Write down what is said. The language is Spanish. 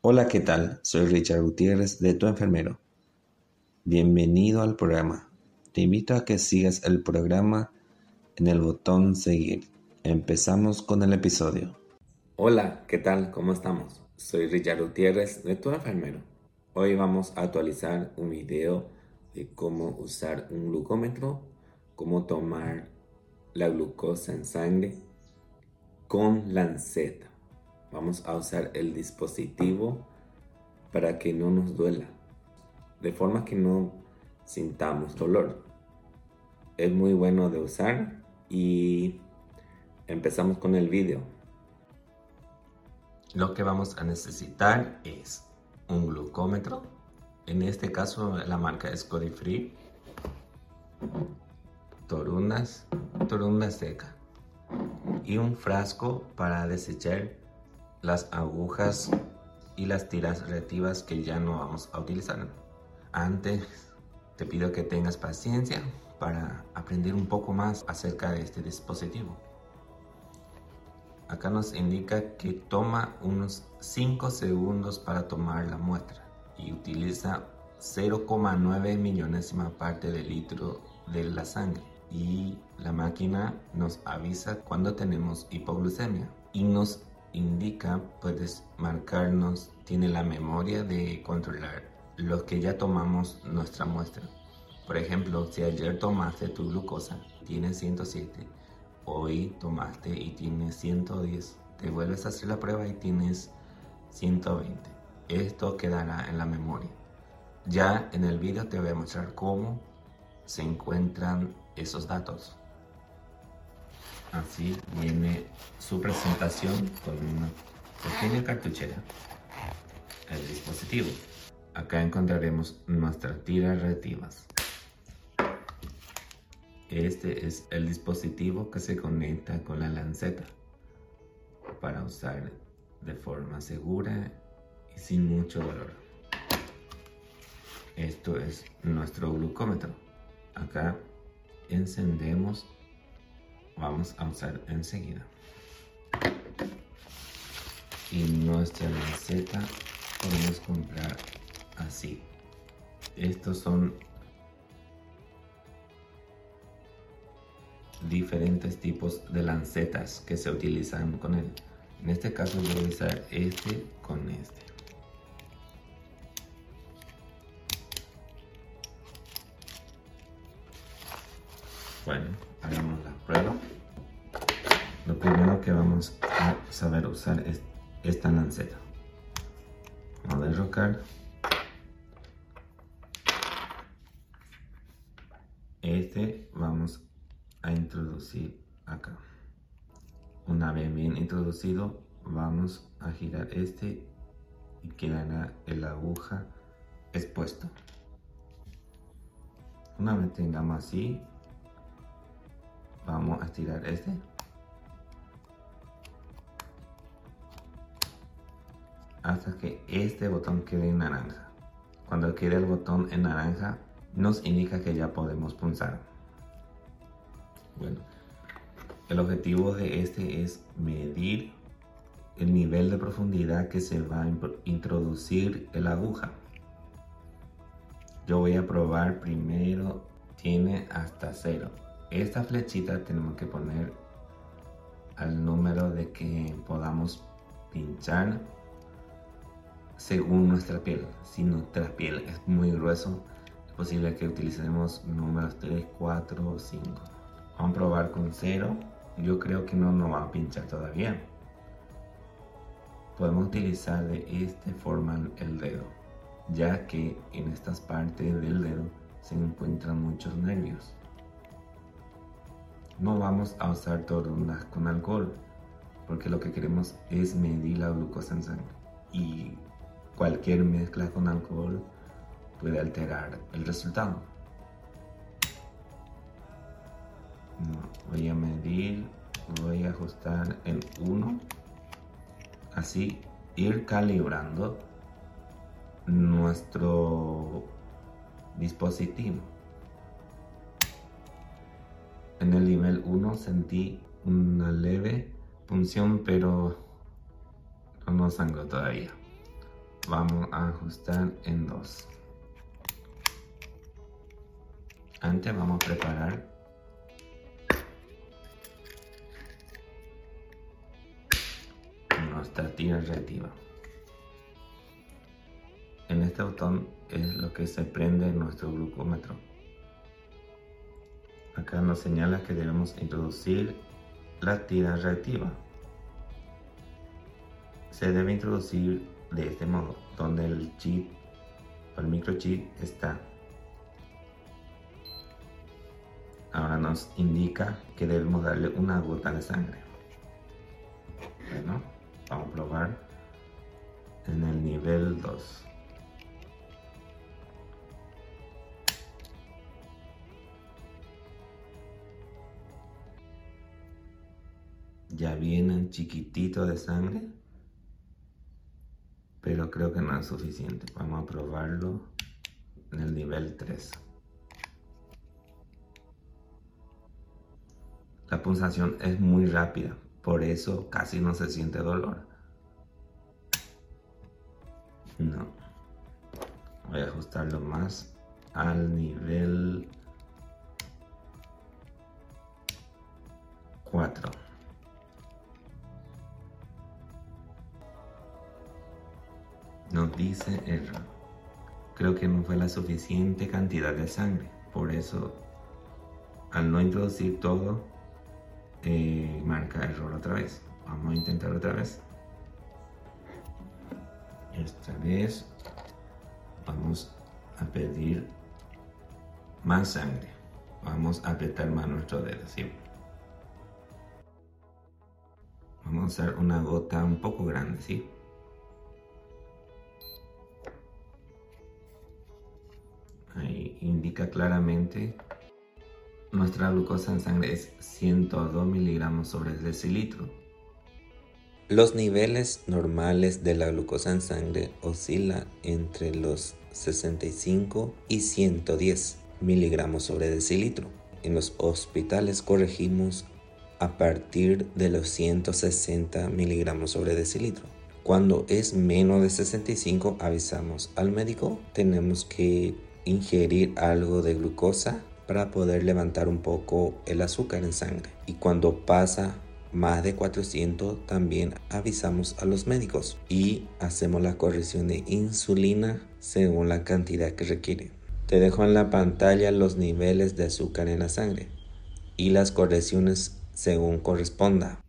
Hola, ¿qué tal? Soy Richard Gutiérrez de Tu Enfermero. Bienvenido al programa. Te invito a que sigas el programa en el botón seguir. Empezamos con el episodio. Hola, ¿qué tal? ¿Cómo estamos? Soy Richard Gutiérrez de Tu Enfermero. Hoy vamos a actualizar un video de cómo usar un glucómetro, cómo tomar la glucosa en sangre con lanceta. Vamos a usar el dispositivo para que no nos duela, de forma que no sintamos dolor. Es muy bueno de usar y empezamos con el video. Lo que vamos a necesitar es un glucómetro. En este caso la marca es Codifree. Torunas, torunda seca. Y un frasco para desechar las agujas y las tiras reactivas que ya no vamos a utilizar. Antes te pido que tengas paciencia para aprender un poco más acerca de este dispositivo. Acá nos indica que toma unos 5 segundos para tomar la muestra y utiliza 0,9 millonésima parte de litro de la sangre y la máquina nos avisa cuando tenemos hipoglucemia y nos indica, puedes marcarnos, tiene la memoria de controlar los que ya tomamos nuestra muestra. Por ejemplo, si ayer tomaste tu glucosa, tiene 107, hoy tomaste y tienes 110, te vuelves a hacer la prueba y tienes 120. Esto quedará en la memoria. Ya en el video te voy a mostrar cómo se encuentran esos datos. Así viene su presentación con una pequeña cartuchera. El dispositivo. Acá encontraremos nuestras tiras reactivas. Este es el dispositivo que se conecta con la lanceta para usar de forma segura y sin mucho dolor. Esto es nuestro glucómetro. Acá encendemos vamos a usar enseguida. Y nuestra lanceta podemos comprar así. Estos son diferentes tipos de lancetas que se utilizan con él. En este caso voy a usar este con este. Bueno, saber usar es esta lanceta. A derrocar. Este vamos a introducir acá. Una vez bien introducido, vamos a girar este y quedará el aguja expuesto. Una vez tengamos así, vamos a estirar este hasta que este botón quede en naranja. Cuando quede el botón en naranja nos indica que ya podemos pulsar bueno el objetivo de este es medir el nivel de profundidad que se va a introducir la aguja. Yo voy a probar primero tiene hasta cero. Esta flechita tenemos que poner al número de que podamos pinchar según nuestra piel. Si nuestra piel es muy grueso, es posible que utilicemos números 3, 4 o 5. Vamos a probar con 0. Yo creo que no nos va a pinchar todavía. Podemos utilizar de esta forma el dedo, ya que en estas partes del dedo se encuentran muchos nervios no vamos a usar torunas con alcohol porque lo que queremos es medir la glucosa en sangre y cualquier mezcla con alcohol puede alterar el resultado. voy a medir, voy a ajustar en 1, así ir calibrando nuestro dispositivo. En el nivel 1 sentí una leve punción, pero no sangró todavía. Vamos a ajustar en 2. Antes vamos a preparar nuestra tira reactiva. En este botón es lo que se prende nuestro glucómetro. Acá nos señala que debemos introducir la tira reactiva. Se debe introducir de este modo, donde el chip o el microchip está. Ahora nos indica que debemos darle una gota de sangre. Bueno, vamos a probar en el nivel 2. ya vienen chiquitito de sangre, pero creo que no es suficiente. Vamos a probarlo en el nivel 3. La pulsación es muy rápida, por eso casi no se siente dolor. No. Voy a ajustarlo más al nivel 4. Nos dice error. Creo que no fue la suficiente cantidad de sangre. Por eso, al no introducir todo, eh, marca error otra vez. Vamos a intentar otra vez. Esta vez vamos a pedir más sangre. Vamos a apretar más nuestro dedo, ¿sí? Vamos a usar una gota un poco grande, ¿sí? Claramente nuestra glucosa en sangre es 102 miligramos sobre decilitro. Los niveles normales de la glucosa en sangre oscilan entre los 65 y 110 miligramos sobre decilitro. En los hospitales corregimos a partir de los 160 miligramos sobre decilitro. Cuando es menos de 65 avisamos al médico. Tenemos que ingerir algo de glucosa para poder levantar un poco el azúcar en sangre. Y cuando pasa más de 400 también avisamos a los médicos y hacemos la corrección de insulina según la cantidad que requiere. Te dejo en la pantalla los niveles de azúcar en la sangre y las correcciones según corresponda.